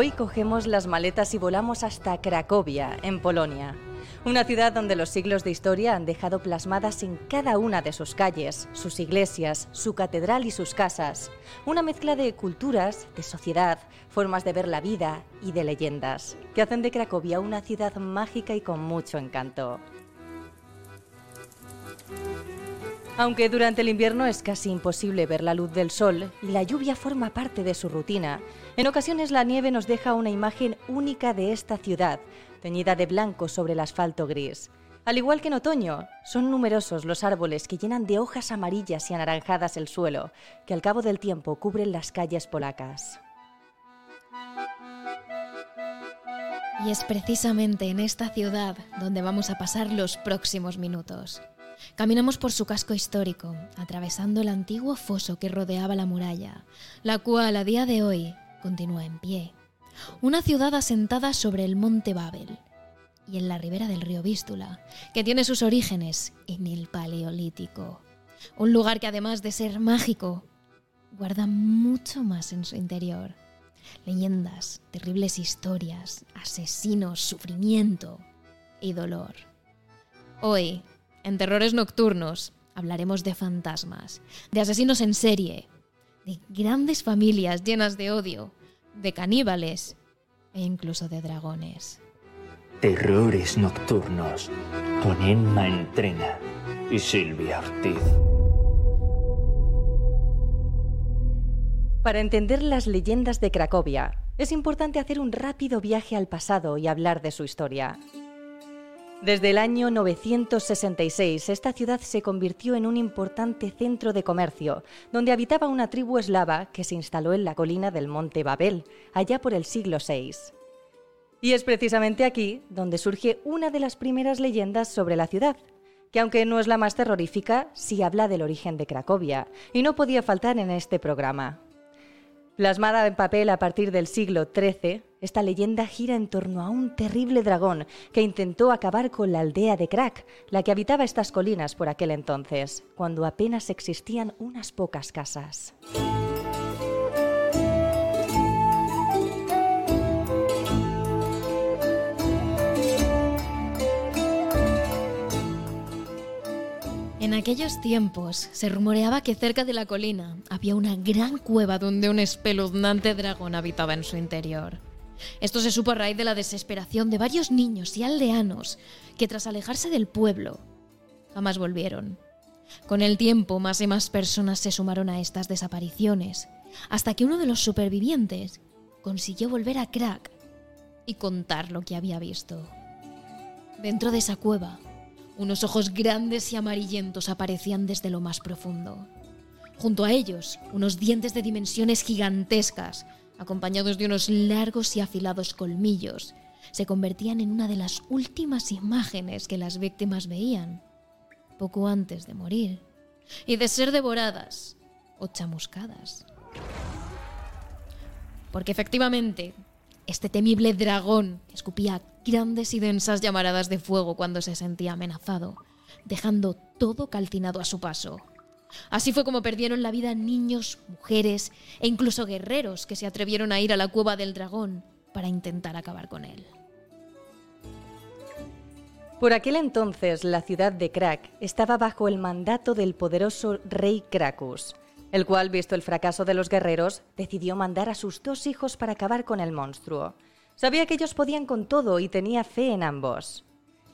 Hoy cogemos las maletas y volamos hasta Cracovia, en Polonia. Una ciudad donde los siglos de historia han dejado plasmadas en cada una de sus calles, sus iglesias, su catedral y sus casas. Una mezcla de culturas, de sociedad, formas de ver la vida y de leyendas, que hacen de Cracovia una ciudad mágica y con mucho encanto. Aunque durante el invierno es casi imposible ver la luz del sol y la lluvia forma parte de su rutina, en ocasiones la nieve nos deja una imagen única de esta ciudad, teñida de blanco sobre el asfalto gris. Al igual que en otoño, son numerosos los árboles que llenan de hojas amarillas y anaranjadas el suelo, que al cabo del tiempo cubren las calles polacas. Y es precisamente en esta ciudad donde vamos a pasar los próximos minutos. Caminamos por su casco histórico, atravesando el antiguo foso que rodeaba la muralla, la cual a día de hoy continúa en pie. Una ciudad asentada sobre el monte Babel y en la ribera del río Vístula, que tiene sus orígenes en el Paleolítico. Un lugar que además de ser mágico, guarda mucho más en su interior. Leyendas, terribles historias, asesinos, sufrimiento y dolor. Hoy en Terrores Nocturnos hablaremos de fantasmas, de asesinos en serie, de grandes familias llenas de odio, de caníbales e incluso de dragones. Terrores Nocturnos con Emma Entrena y Silvia Ortiz. Para entender las leyendas de Cracovia, es importante hacer un rápido viaje al pasado y hablar de su historia. Desde el año 966, esta ciudad se convirtió en un importante centro de comercio, donde habitaba una tribu eslava que se instaló en la colina del monte Babel, allá por el siglo VI. Y es precisamente aquí donde surge una de las primeras leyendas sobre la ciudad, que aunque no es la más terrorífica, sí habla del origen de Cracovia, y no podía faltar en este programa. Plasmada en papel a partir del siglo XIII, esta leyenda gira en torno a un terrible dragón que intentó acabar con la aldea de Krak, la que habitaba estas colinas por aquel entonces, cuando apenas existían unas pocas casas. En aquellos tiempos se rumoreaba que cerca de la colina había una gran cueva donde un espeluznante dragón habitaba en su interior. Esto se supo a raíz de la desesperación de varios niños y aldeanos que tras alejarse del pueblo jamás volvieron. Con el tiempo más y más personas se sumaron a estas desapariciones, hasta que uno de los supervivientes consiguió volver a Crack y contar lo que había visto. Dentro de esa cueva unos ojos grandes y amarillentos aparecían desde lo más profundo. Junto a ellos, unos dientes de dimensiones gigantescas, acompañados de unos largos y afilados colmillos, se convertían en una de las últimas imágenes que las víctimas veían, poco antes de morir, y de ser devoradas o chamuscadas. Porque efectivamente, este temible dragón escupía grandes y densas llamaradas de fuego cuando se sentía amenazado, dejando todo calcinado a su paso. Así fue como perdieron la vida niños, mujeres e incluso guerreros que se atrevieron a ir a la cueva del dragón para intentar acabar con él. Por aquel entonces, la ciudad de Krak estaba bajo el mandato del poderoso rey Krakus, el cual, visto el fracaso de los guerreros, decidió mandar a sus dos hijos para acabar con el monstruo. Sabía que ellos podían con todo y tenía fe en ambos.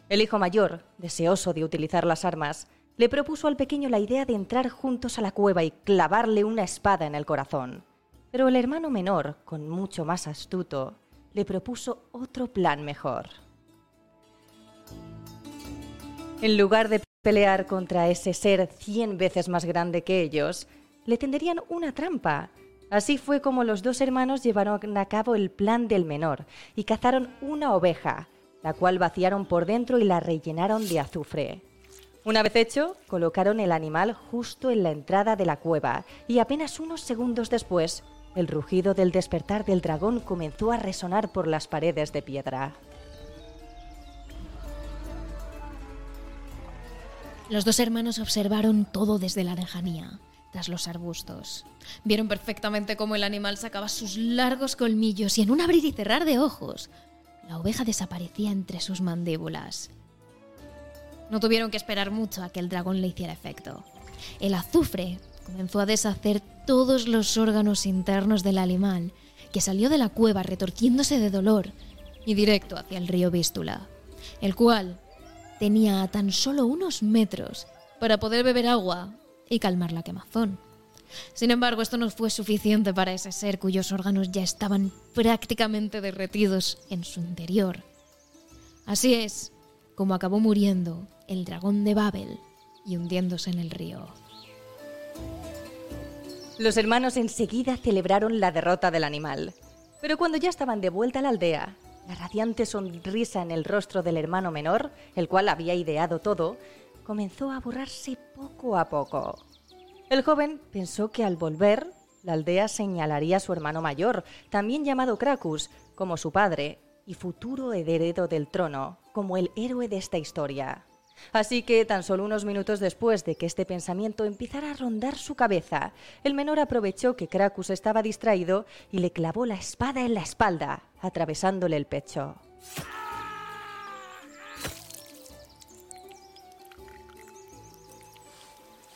El hijo mayor, deseoso de utilizar las armas, le propuso al pequeño la idea de entrar juntos a la cueva y clavarle una espada en el corazón. Pero el hermano menor, con mucho más astuto, le propuso otro plan mejor. En lugar de pelear contra ese ser cien veces más grande que ellos, le tenderían una trampa. Así fue como los dos hermanos llevaron a cabo el plan del menor y cazaron una oveja, la cual vaciaron por dentro y la rellenaron de azufre. Una vez hecho, colocaron el animal justo en la entrada de la cueva y apenas unos segundos después, el rugido del despertar del dragón comenzó a resonar por las paredes de piedra. Los dos hermanos observaron todo desde la lejanía tras los arbustos. Vieron perfectamente cómo el animal sacaba sus largos colmillos y en un abrir y cerrar de ojos, la oveja desaparecía entre sus mandíbulas. No tuvieron que esperar mucho a que el dragón le hiciera efecto. El azufre comenzó a deshacer todos los órganos internos del animal, que salió de la cueva retorciéndose de dolor y directo hacia el río Vístula, el cual tenía a tan solo unos metros para poder beber agua y calmar la quemazón. Sin embargo, esto no fue suficiente para ese ser cuyos órganos ya estaban prácticamente derretidos en su interior. Así es como acabó muriendo el dragón de Babel y hundiéndose en el río. Los hermanos enseguida celebraron la derrota del animal. Pero cuando ya estaban de vuelta a la aldea, la radiante sonrisa en el rostro del hermano menor, el cual había ideado todo, comenzó a borrarse poco a poco. El joven pensó que al volver, la aldea señalaría a su hermano mayor, también llamado Cracus, como su padre y futuro heredero del trono, como el héroe de esta historia. Así que tan solo unos minutos después de que este pensamiento empezara a rondar su cabeza, el menor aprovechó que Cracus estaba distraído y le clavó la espada en la espalda, atravesándole el pecho.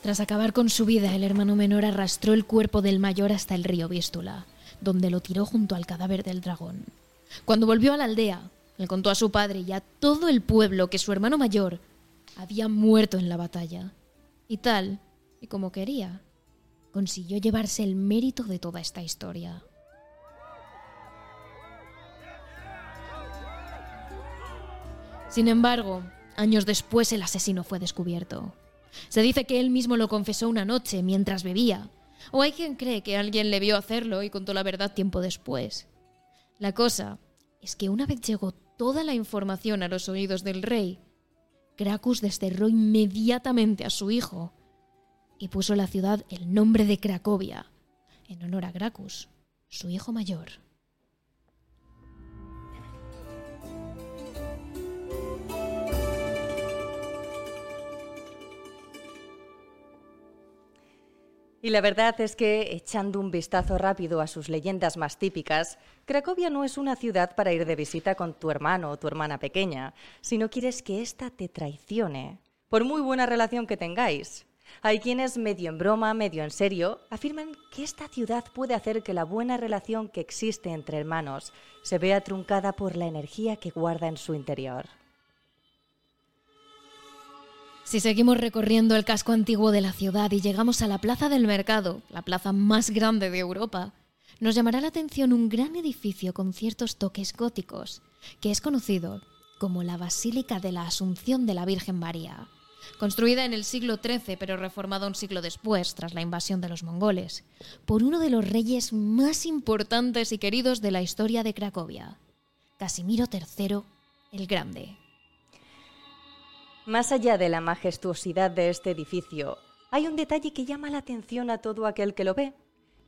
Tras acabar con su vida, el hermano menor arrastró el cuerpo del mayor hasta el río Vístula, donde lo tiró junto al cadáver del dragón. Cuando volvió a la aldea, le contó a su padre y a todo el pueblo que su hermano mayor había muerto en la batalla. Y tal, y como quería, consiguió llevarse el mérito de toda esta historia. Sin embargo, años después el asesino fue descubierto. Se dice que él mismo lo confesó una noche mientras bebía, o hay quien cree que alguien le vio hacerlo y contó la verdad tiempo después. La cosa es que una vez llegó toda la información a los oídos del rey, Cracus desterró inmediatamente a su hijo y puso la ciudad el nombre de Cracovia, en honor a Gracchus, su hijo mayor. Y la verdad es que, echando un vistazo rápido a sus leyendas más típicas, Cracovia no es una ciudad para ir de visita con tu hermano o tu hermana pequeña, si no quieres que ésta te traicione, por muy buena relación que tengáis. Hay quienes, medio en broma, medio en serio, afirman que esta ciudad puede hacer que la buena relación que existe entre hermanos se vea truncada por la energía que guarda en su interior. Si seguimos recorriendo el casco antiguo de la ciudad y llegamos a la Plaza del Mercado, la plaza más grande de Europa, nos llamará la atención un gran edificio con ciertos toques góticos, que es conocido como la Basílica de la Asunción de la Virgen María, construida en el siglo XIII pero reformada un siglo después, tras la invasión de los mongoles, por uno de los reyes más importantes y queridos de la historia de Cracovia, Casimiro III el Grande. Más allá de la majestuosidad de este edificio, hay un detalle que llama la atención a todo aquel que lo ve.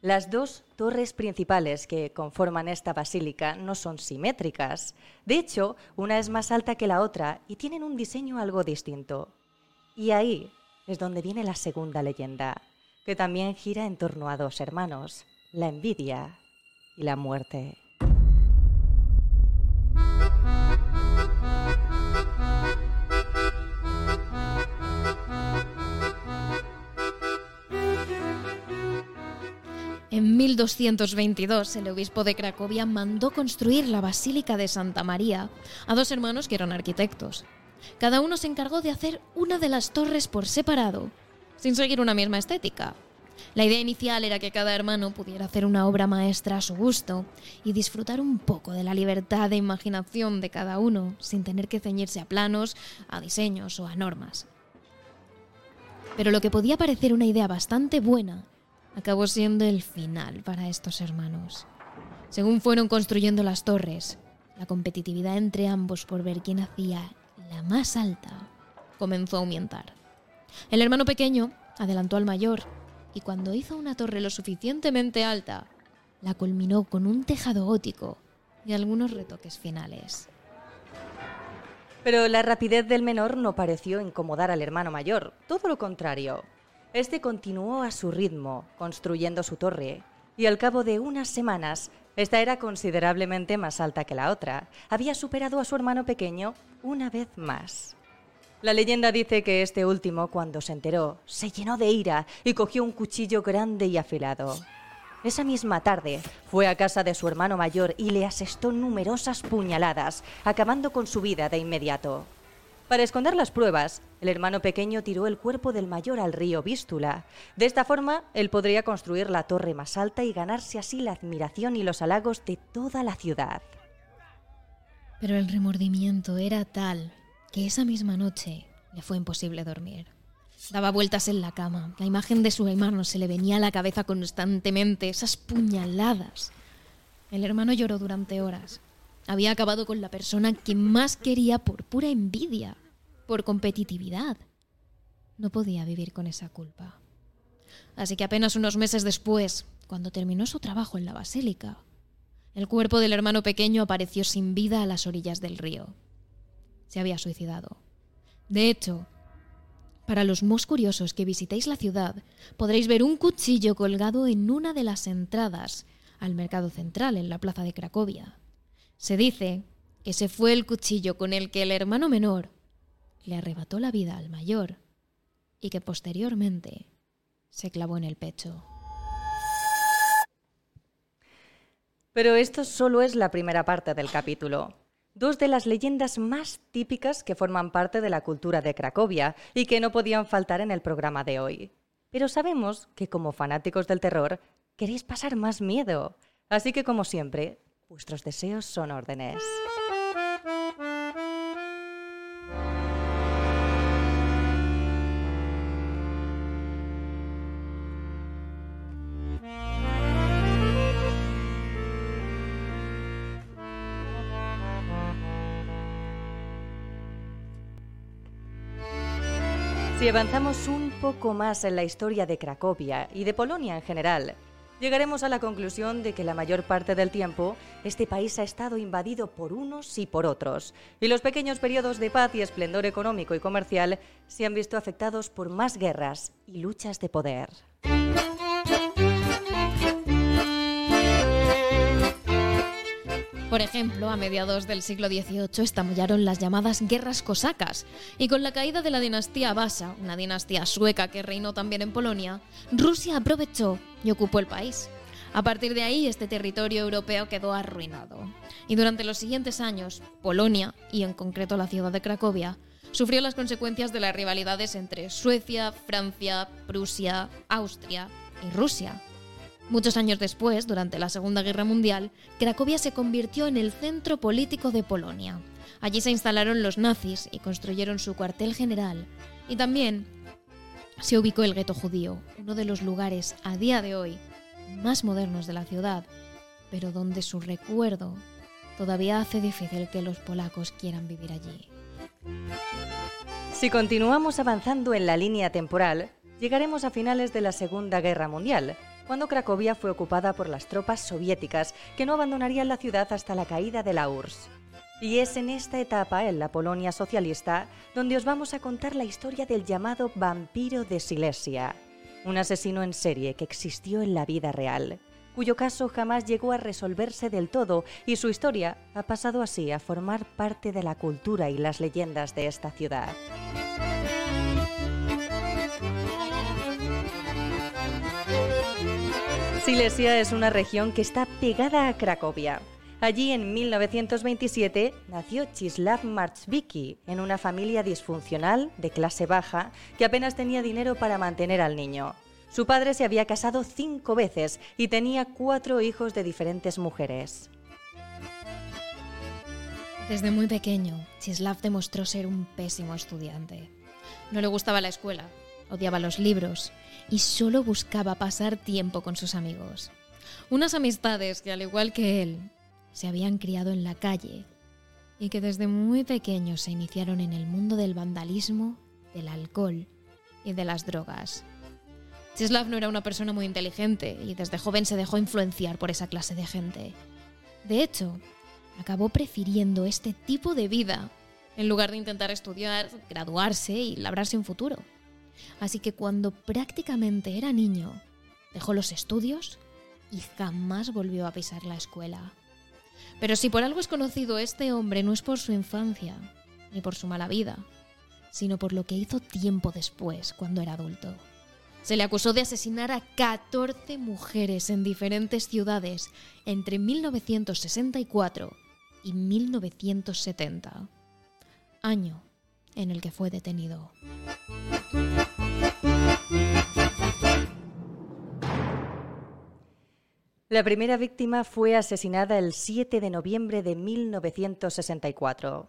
Las dos torres principales que conforman esta basílica no son simétricas. De hecho, una es más alta que la otra y tienen un diseño algo distinto. Y ahí es donde viene la segunda leyenda, que también gira en torno a dos hermanos, la envidia y la muerte. En 1222, el obispo de Cracovia mandó construir la Basílica de Santa María a dos hermanos que eran arquitectos. Cada uno se encargó de hacer una de las torres por separado, sin seguir una misma estética. La idea inicial era que cada hermano pudiera hacer una obra maestra a su gusto y disfrutar un poco de la libertad de imaginación de cada uno, sin tener que ceñirse a planos, a diseños o a normas. Pero lo que podía parecer una idea bastante buena acabó siendo el final para estos hermanos. Según fueron construyendo las torres, la competitividad entre ambos por ver quién hacía la más alta comenzó a aumentar. El hermano pequeño adelantó al mayor y cuando hizo una torre lo suficientemente alta, la culminó con un tejado gótico y algunos retoques finales. Pero la rapidez del menor no pareció incomodar al hermano mayor, todo lo contrario. Este continuó a su ritmo, construyendo su torre, y al cabo de unas semanas, esta era considerablemente más alta que la otra. Había superado a su hermano pequeño una vez más. La leyenda dice que este último, cuando se enteró, se llenó de ira y cogió un cuchillo grande y afilado. Esa misma tarde fue a casa de su hermano mayor y le asestó numerosas puñaladas, acabando con su vida de inmediato. Para esconder las pruebas, el hermano pequeño tiró el cuerpo del mayor al río Vístula. De esta forma, él podría construir la torre más alta y ganarse así la admiración y los halagos de toda la ciudad. Pero el remordimiento era tal que esa misma noche le fue imposible dormir. Daba vueltas en la cama. La imagen de su hermano se le venía a la cabeza constantemente, esas puñaladas. El hermano lloró durante horas. Había acabado con la persona que más quería por pura envidia, por competitividad. No podía vivir con esa culpa. Así que apenas unos meses después, cuando terminó su trabajo en la basílica, el cuerpo del hermano pequeño apareció sin vida a las orillas del río se había suicidado. De hecho, para los más curiosos que visitéis la ciudad, podréis ver un cuchillo colgado en una de las entradas al mercado central en la plaza de Cracovia. Se dice que ese fue el cuchillo con el que el hermano menor le arrebató la vida al mayor y que posteriormente se clavó en el pecho. Pero esto solo es la primera parte del capítulo dos de las leyendas más típicas que forman parte de la cultura de Cracovia y que no podían faltar en el programa de hoy. Pero sabemos que como fanáticos del terror queréis pasar más miedo, así que como siempre, vuestros deseos son órdenes. Si avanzamos un poco más en la historia de Cracovia y de Polonia en general, llegaremos a la conclusión de que la mayor parte del tiempo este país ha estado invadido por unos y por otros, y los pequeños periodos de paz y esplendor económico y comercial se han visto afectados por más guerras y luchas de poder. Por ejemplo, a mediados del siglo XVIII estallaron las llamadas guerras cosacas, y con la caída de la dinastía Vasa, una dinastía sueca que reinó también en Polonia, Rusia aprovechó y ocupó el país. A partir de ahí, este territorio europeo quedó arruinado. Y durante los siguientes años, Polonia, y en concreto la ciudad de Cracovia, sufrió las consecuencias de las rivalidades entre Suecia, Francia, Prusia, Austria y Rusia. Muchos años después, durante la Segunda Guerra Mundial, Cracovia se convirtió en el centro político de Polonia. Allí se instalaron los nazis y construyeron su cuartel general. Y también se ubicó el gueto judío, uno de los lugares a día de hoy más modernos de la ciudad, pero donde su recuerdo todavía hace difícil que los polacos quieran vivir allí. Si continuamos avanzando en la línea temporal, llegaremos a finales de la Segunda Guerra Mundial, cuando Cracovia fue ocupada por las tropas soviéticas que no abandonarían la ciudad hasta la caída de la URSS. Y es en esta etapa, en la Polonia socialista, donde os vamos a contar la historia del llamado vampiro de Silesia, un asesino en serie que existió en la vida real, cuyo caso jamás llegó a resolverse del todo y su historia ha pasado así a formar parte de la cultura y las leyendas de esta ciudad. Silesia es una región que está pegada a Cracovia. Allí en 1927 nació Chislav Marchviki en una familia disfuncional de clase baja que apenas tenía dinero para mantener al niño. Su padre se había casado cinco veces y tenía cuatro hijos de diferentes mujeres. Desde muy pequeño, Chislav demostró ser un pésimo estudiante. No le gustaba la escuela, odiaba los libros y solo buscaba pasar tiempo con sus amigos. Unas amistades que, al igual que él, se habían criado en la calle y que desde muy pequeños se iniciaron en el mundo del vandalismo, del alcohol y de las drogas. Czeslaw no era una persona muy inteligente y desde joven se dejó influenciar por esa clase de gente. De hecho, acabó prefiriendo este tipo de vida en lugar de intentar estudiar, graduarse y labrarse un futuro. Así que cuando prácticamente era niño, dejó los estudios y jamás volvió a pisar la escuela. Pero si por algo es conocido este hombre no es por su infancia, ni por su mala vida, sino por lo que hizo tiempo después, cuando era adulto. Se le acusó de asesinar a 14 mujeres en diferentes ciudades entre 1964 y 1970, año en el que fue detenido. La primera víctima fue asesinada el 7 de noviembre de 1964.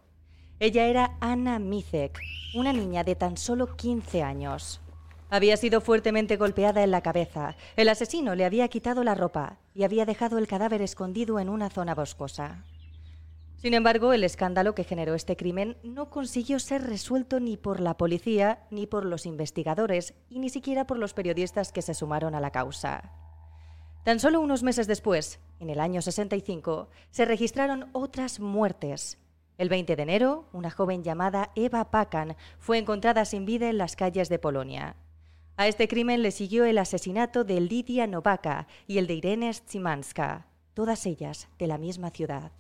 Ella era Anna Mizek, una niña de tan solo 15 años. Había sido fuertemente golpeada en la cabeza. El asesino le había quitado la ropa y había dejado el cadáver escondido en una zona boscosa. Sin embargo, el escándalo que generó este crimen no consiguió ser resuelto ni por la policía, ni por los investigadores, y ni siquiera por los periodistas que se sumaron a la causa. Tan solo unos meses después, en el año 65, se registraron otras muertes. El 20 de enero, una joven llamada Eva Pakan fue encontrada sin vida en las calles de Polonia. A este crimen le siguió el asesinato de Lidia Novaka y el de Irene Tsimanska, todas ellas de la misma ciudad.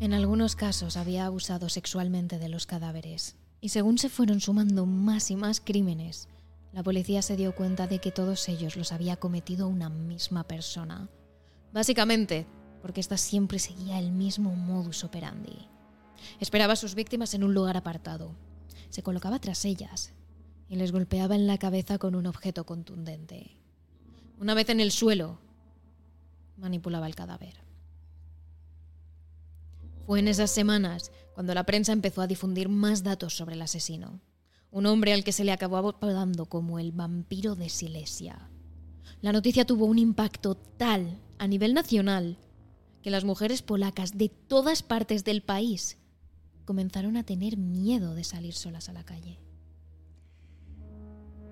En algunos casos había abusado sexualmente de los cadáveres, y según se fueron sumando más y más crímenes, la policía se dio cuenta de que todos ellos los había cometido una misma persona. Básicamente, porque ésta siempre seguía el mismo modus operandi. Esperaba a sus víctimas en un lugar apartado. Se colocaba tras ellas y les golpeaba en la cabeza con un objeto contundente. Una vez en el suelo, manipulaba el cadáver. Fue en esas semanas cuando la prensa empezó a difundir más datos sobre el asesino un hombre al que se le acabó apodando como el vampiro de Silesia. La noticia tuvo un impacto tal a nivel nacional que las mujeres polacas de todas partes del país comenzaron a tener miedo de salir solas a la calle.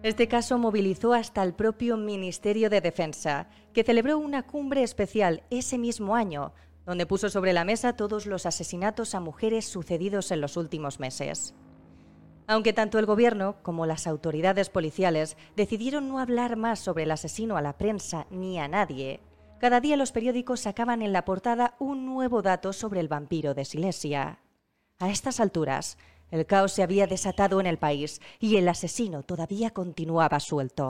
Este caso movilizó hasta el propio Ministerio de Defensa, que celebró una cumbre especial ese mismo año, donde puso sobre la mesa todos los asesinatos a mujeres sucedidos en los últimos meses. Aunque tanto el gobierno como las autoridades policiales decidieron no hablar más sobre el asesino a la prensa ni a nadie, cada día los periódicos sacaban en la portada un nuevo dato sobre el vampiro de Silesia. A estas alturas, el caos se había desatado en el país y el asesino todavía continuaba suelto.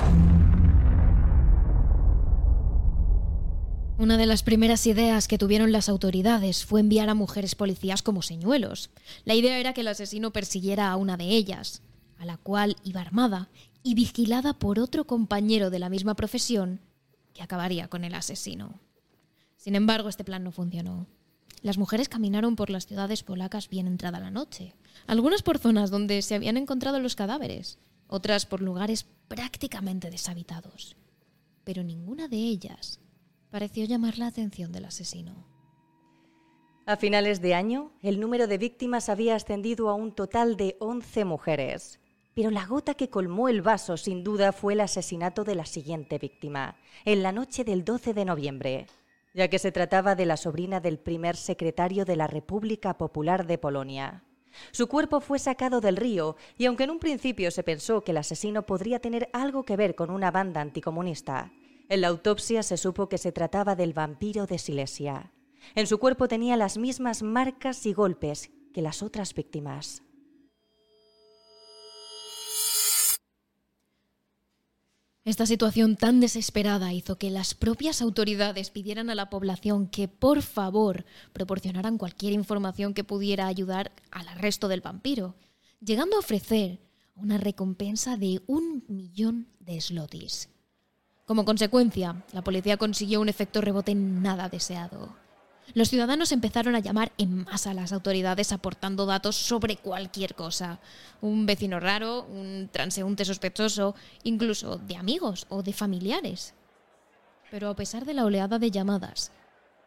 Una de las primeras ideas que tuvieron las autoridades fue enviar a mujeres policías como señuelos. La idea era que el asesino persiguiera a una de ellas, a la cual iba armada y vigilada por otro compañero de la misma profesión que acabaría con el asesino. Sin embargo, este plan no funcionó. Las mujeres caminaron por las ciudades polacas bien entrada la noche, algunas por zonas donde se habían encontrado los cadáveres, otras por lugares prácticamente deshabitados. Pero ninguna de ellas pareció llamar la atención del asesino. A finales de año, el número de víctimas había ascendido a un total de 11 mujeres. Pero la gota que colmó el vaso, sin duda, fue el asesinato de la siguiente víctima, en la noche del 12 de noviembre, ya que se trataba de la sobrina del primer secretario de la República Popular de Polonia. Su cuerpo fue sacado del río y aunque en un principio se pensó que el asesino podría tener algo que ver con una banda anticomunista, en la autopsia se supo que se trataba del vampiro de Silesia. En su cuerpo tenía las mismas marcas y golpes que las otras víctimas. Esta situación tan desesperada hizo que las propias autoridades pidieran a la población que por favor proporcionaran cualquier información que pudiera ayudar al arresto del vampiro, llegando a ofrecer una recompensa de un millón de slotis. Como consecuencia, la policía consiguió un efecto rebote nada deseado. Los ciudadanos empezaron a llamar en masa a las autoridades aportando datos sobre cualquier cosa. Un vecino raro, un transeúnte sospechoso, incluso de amigos o de familiares. Pero a pesar de la oleada de llamadas,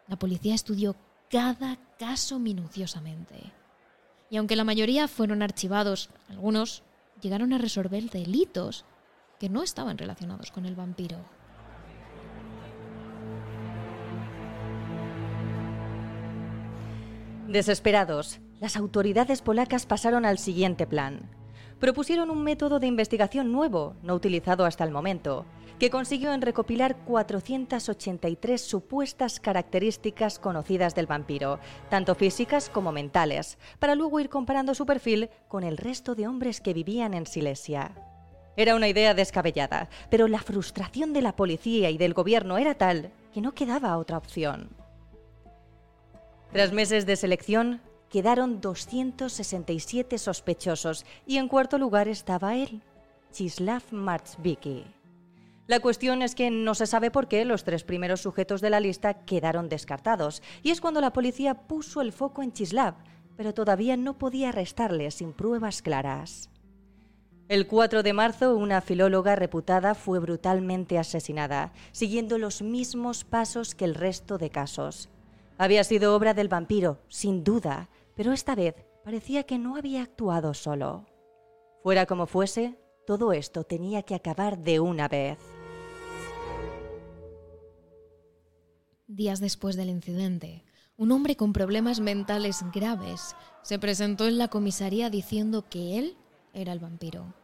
la policía estudió cada caso minuciosamente. Y aunque la mayoría fueron archivados, algunos llegaron a resolver delitos que no estaban relacionados con el vampiro. Desesperados, las autoridades polacas pasaron al siguiente plan. propusieron un método de investigación nuevo, no utilizado hasta el momento, que consiguió en recopilar 483 supuestas características conocidas del vampiro, tanto físicas como mentales, para luego ir comparando su perfil con el resto de hombres que vivían en Silesia. Era una idea descabellada, pero la frustración de la policía y del gobierno era tal que no quedaba otra opción. Tras meses de selección, quedaron 267 sospechosos y en cuarto lugar estaba él, Chislav Marchviki. La cuestión es que no se sabe por qué los tres primeros sujetos de la lista quedaron descartados, y es cuando la policía puso el foco en Chislav, pero todavía no podía arrestarle sin pruebas claras. El 4 de marzo, una filóloga reputada fue brutalmente asesinada, siguiendo los mismos pasos que el resto de casos. Había sido obra del vampiro, sin duda, pero esta vez parecía que no había actuado solo. Fuera como fuese, todo esto tenía que acabar de una vez. Días después del incidente, un hombre con problemas mentales graves se presentó en la comisaría diciendo que él era el vampiro,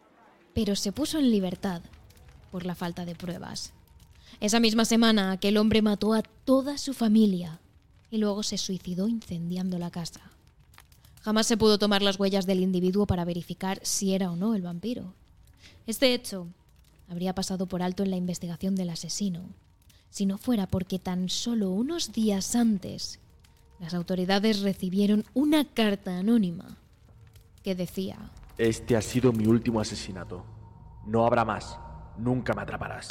pero se puso en libertad por la falta de pruebas. Esa misma semana aquel hombre mató a toda su familia y luego se suicidó incendiando la casa. Jamás se pudo tomar las huellas del individuo para verificar si era o no el vampiro. Este hecho habría pasado por alto en la investigación del asesino, si no fuera porque tan solo unos días antes las autoridades recibieron una carta anónima que decía, Este ha sido mi último asesinato. No habrá más. Nunca me atraparás.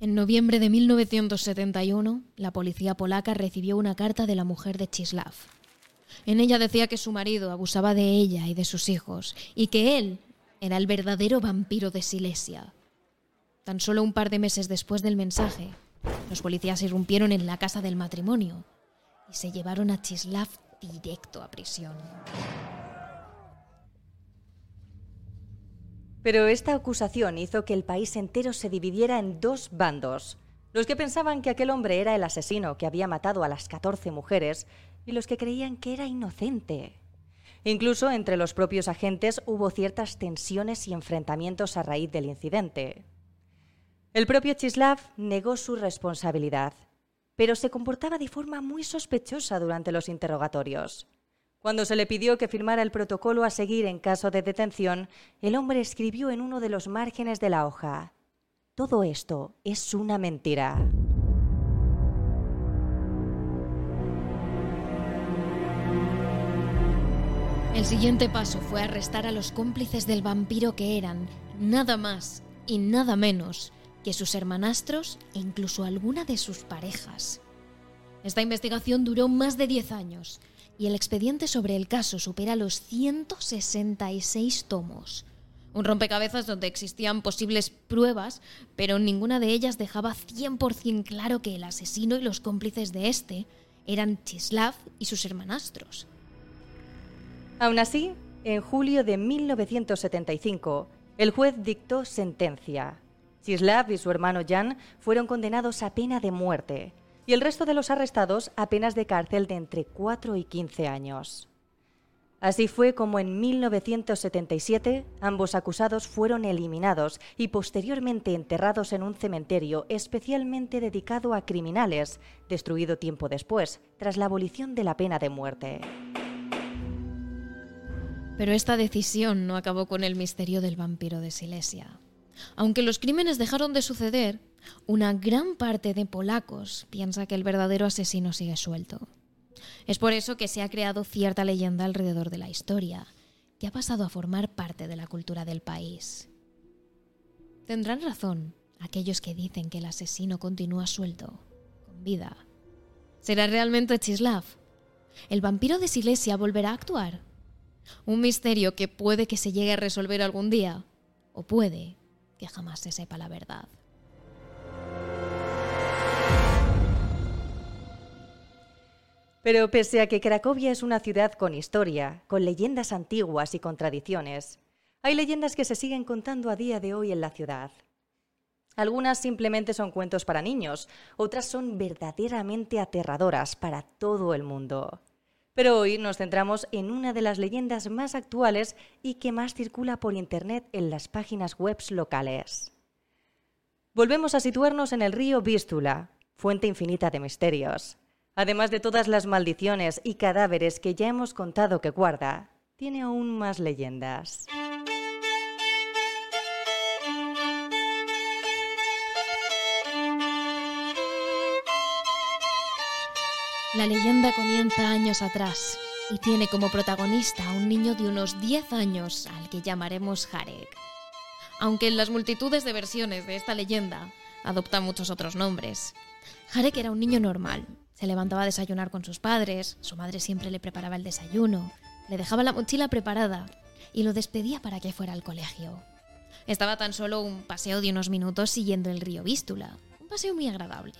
En noviembre de 1971, la policía polaca recibió una carta de la mujer de Chislav, en ella decía que su marido abusaba de ella y de sus hijos, y que él era el verdadero vampiro de Silesia. Tan solo un par de meses después del mensaje, los policías irrumpieron en la casa del matrimonio y se llevaron a Chislav directo a prisión. Pero esta acusación hizo que el país entero se dividiera en dos bandos. Los que pensaban que aquel hombre era el asesino que había matado a las 14 mujeres y los que creían que era inocente. Incluso entre los propios agentes hubo ciertas tensiones y enfrentamientos a raíz del incidente. El propio Chislav negó su responsabilidad, pero se comportaba de forma muy sospechosa durante los interrogatorios. Cuando se le pidió que firmara el protocolo a seguir en caso de detención, el hombre escribió en uno de los márgenes de la hoja, Todo esto es una mentira. El siguiente paso fue arrestar a los cómplices del vampiro que eran nada más y nada menos que sus hermanastros e incluso alguna de sus parejas. Esta investigación duró más de 10 años y el expediente sobre el caso supera los 166 tomos. Un rompecabezas donde existían posibles pruebas, pero ninguna de ellas dejaba 100% claro que el asesino y los cómplices de este eran Chislav y sus hermanastros. Aún así, en julio de 1975, el juez dictó sentencia. Chislav y su hermano Jan fueron condenados a pena de muerte y el resto de los arrestados a penas de cárcel de entre 4 y 15 años. Así fue como en 1977 ambos acusados fueron eliminados y posteriormente enterrados en un cementerio especialmente dedicado a criminales, destruido tiempo después, tras la abolición de la pena de muerte. Pero esta decisión no acabó con el misterio del vampiro de Silesia. Aunque los crímenes dejaron de suceder, una gran parte de polacos piensa que el verdadero asesino sigue suelto. Es por eso que se ha creado cierta leyenda alrededor de la historia, que ha pasado a formar parte de la cultura del país. Tendrán razón aquellos que dicen que el asesino continúa suelto, con vida. ¿Será realmente Chislav? ¿El vampiro de Silesia volverá a actuar? Un misterio que puede que se llegue a resolver algún día, o puede que jamás se sepa la verdad. Pero pese a que Cracovia es una ciudad con historia, con leyendas antiguas y con tradiciones, hay leyendas que se siguen contando a día de hoy en la ciudad. Algunas simplemente son cuentos para niños, otras son verdaderamente aterradoras para todo el mundo. Pero hoy nos centramos en una de las leyendas más actuales y que más circula por Internet en las páginas web locales. Volvemos a situarnos en el río Vístula, fuente infinita de misterios. Además de todas las maldiciones y cadáveres que ya hemos contado que guarda, tiene aún más leyendas. La leyenda comienza años atrás y tiene como protagonista a un niño de unos 10 años al que llamaremos Jarek. Aunque en las multitudes de versiones de esta leyenda adopta muchos otros nombres. Jarek era un niño normal. Se levantaba a desayunar con sus padres, su madre siempre le preparaba el desayuno, le dejaba la mochila preparada y lo despedía para que fuera al colegio. Estaba tan solo un paseo de unos minutos siguiendo el río Vístula, un paseo muy agradable.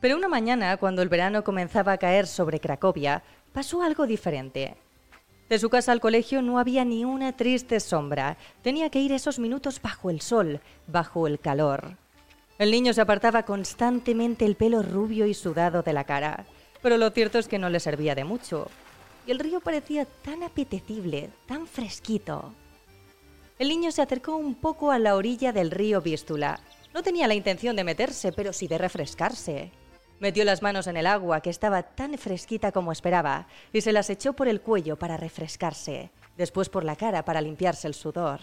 Pero una mañana, cuando el verano comenzaba a caer sobre Cracovia, pasó algo diferente. De su casa al colegio no había ni una triste sombra. Tenía que ir esos minutos bajo el sol, bajo el calor. El niño se apartaba constantemente el pelo rubio y sudado de la cara, pero lo cierto es que no le servía de mucho. Y el río parecía tan apetecible, tan fresquito. El niño se acercó un poco a la orilla del río Vístula. No tenía la intención de meterse, pero sí de refrescarse. Metió las manos en el agua, que estaba tan fresquita como esperaba, y se las echó por el cuello para refrescarse, después por la cara para limpiarse el sudor.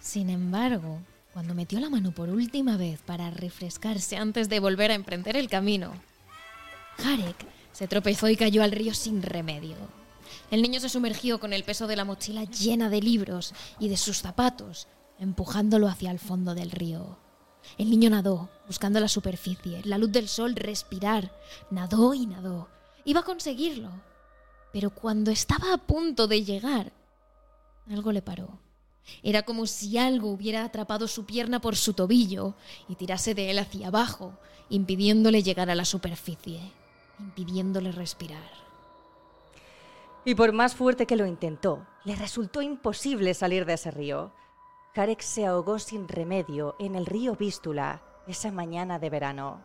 Sin embargo, cuando metió la mano por última vez para refrescarse antes de volver a emprender el camino, Jarek se tropezó y cayó al río sin remedio. El niño se sumergió con el peso de la mochila llena de libros y de sus zapatos, empujándolo hacia el fondo del río. El niño nadó, buscando la superficie, la luz del sol, respirar. Nadó y nadó. Iba a conseguirlo. Pero cuando estaba a punto de llegar, algo le paró. Era como si algo hubiera atrapado su pierna por su tobillo y tirase de él hacia abajo, impidiéndole llegar a la superficie, impidiéndole respirar. Y por más fuerte que lo intentó, le resultó imposible salir de ese río. Karek se ahogó sin remedio en el río Vístula esa mañana de verano.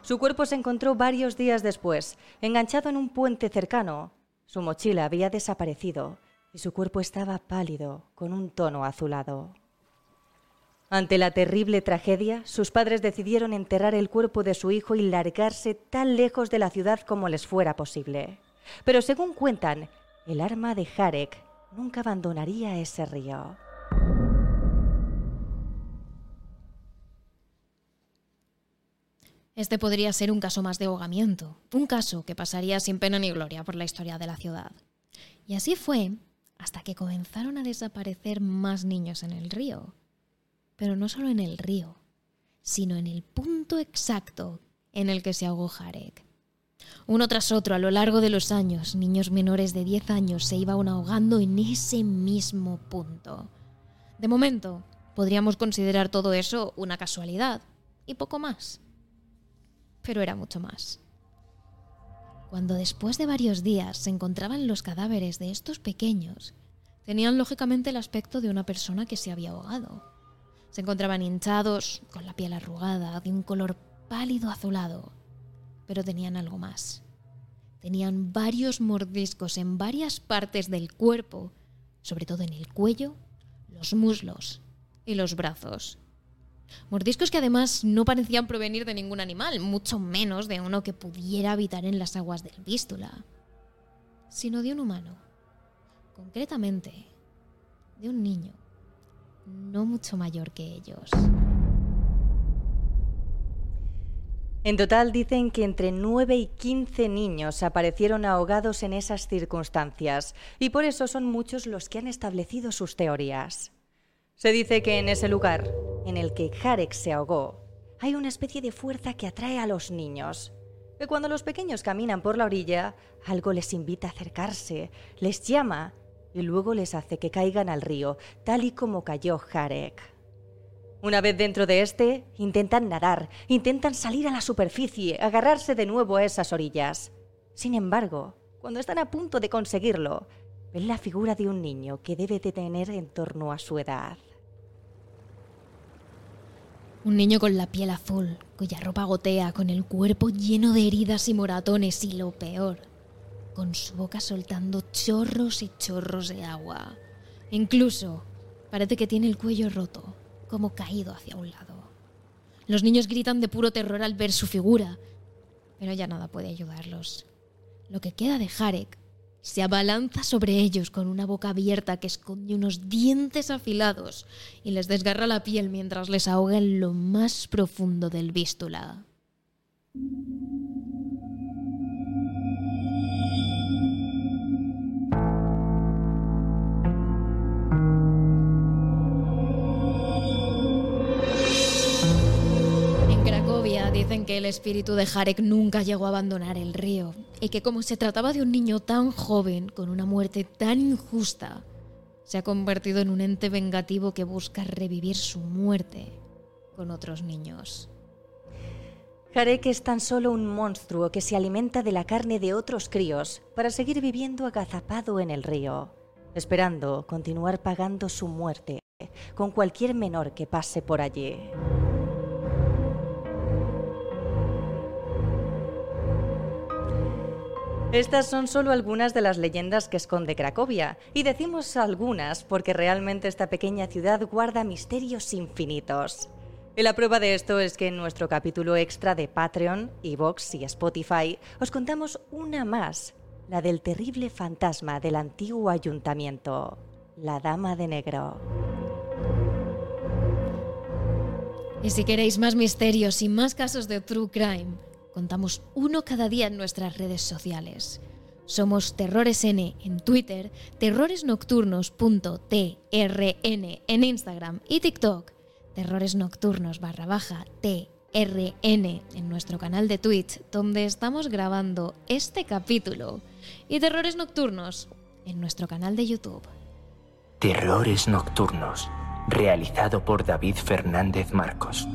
Su cuerpo se encontró varios días después, enganchado en un puente cercano. Su mochila había desaparecido y su cuerpo estaba pálido, con un tono azulado. Ante la terrible tragedia, sus padres decidieron enterrar el cuerpo de su hijo y largarse tan lejos de la ciudad como les fuera posible. Pero según cuentan, el arma de Jarek nunca abandonaría ese río. Este podría ser un caso más de ahogamiento, un caso que pasaría sin pena ni gloria por la historia de la ciudad. Y así fue hasta que comenzaron a desaparecer más niños en el río. Pero no solo en el río, sino en el punto exacto en el que se ahogó Jarek. Uno tras otro, a lo largo de los años, niños menores de 10 años se iban ahogando en ese mismo punto. De momento, podríamos considerar todo eso una casualidad y poco más pero era mucho más. Cuando después de varios días se encontraban los cadáveres de estos pequeños, tenían lógicamente el aspecto de una persona que se había ahogado. Se encontraban hinchados, con la piel arrugada, de un color pálido azulado, pero tenían algo más. Tenían varios mordiscos en varias partes del cuerpo, sobre todo en el cuello, los muslos y los brazos. Mordiscos que además no parecían provenir de ningún animal, mucho menos de uno que pudiera habitar en las aguas del Vístula, sino de un humano. Concretamente, de un niño, no mucho mayor que ellos. En total dicen que entre 9 y 15 niños aparecieron ahogados en esas circunstancias, y por eso son muchos los que han establecido sus teorías. Se dice que en ese lugar, en el que Jarek se ahogó, hay una especie de fuerza que atrae a los niños. Que cuando los pequeños caminan por la orilla, algo les invita a acercarse, les llama y luego les hace que caigan al río, tal y como cayó Jarek. Una vez dentro de este, intentan nadar, intentan salir a la superficie, agarrarse de nuevo a esas orillas. Sin embargo, cuando están a punto de conseguirlo, ven la figura de un niño que debe de tener en torno a su edad. Un niño con la piel azul, cuya ropa gotea, con el cuerpo lleno de heridas y moratones y lo peor, con su boca soltando chorros y chorros de agua. Incluso parece que tiene el cuello roto, como caído hacia un lado. Los niños gritan de puro terror al ver su figura, pero ya nada puede ayudarlos. Lo que queda de Jarek se abalanza sobre ellos con una boca abierta que esconde unos dientes afilados y les desgarra la piel mientras les ahoga en lo más profundo del vístula. Dicen que el espíritu de Jarek nunca llegó a abandonar el río y que como se trataba de un niño tan joven con una muerte tan injusta, se ha convertido en un ente vengativo que busca revivir su muerte con otros niños. Jarek es tan solo un monstruo que se alimenta de la carne de otros críos para seguir viviendo agazapado en el río, esperando continuar pagando su muerte con cualquier menor que pase por allí. Estas son solo algunas de las leyendas que esconde Cracovia, y decimos algunas porque realmente esta pequeña ciudad guarda misterios infinitos. Y la prueba de esto es que en nuestro capítulo extra de Patreon, Evox y Spotify os contamos una más, la del terrible fantasma del antiguo ayuntamiento, la Dama de Negro. Y si queréis más misterios y más casos de True Crime, Contamos uno cada día en nuestras redes sociales. Somos TerroresN en Twitter, terroresnocturnos.trn en Instagram y TikTok, Terrores Nocturnos barra baja TRN en nuestro canal de Twitch, donde estamos grabando este capítulo, y Terrores Nocturnos en nuestro canal de YouTube. Terrores Nocturnos, realizado por David Fernández Marcos.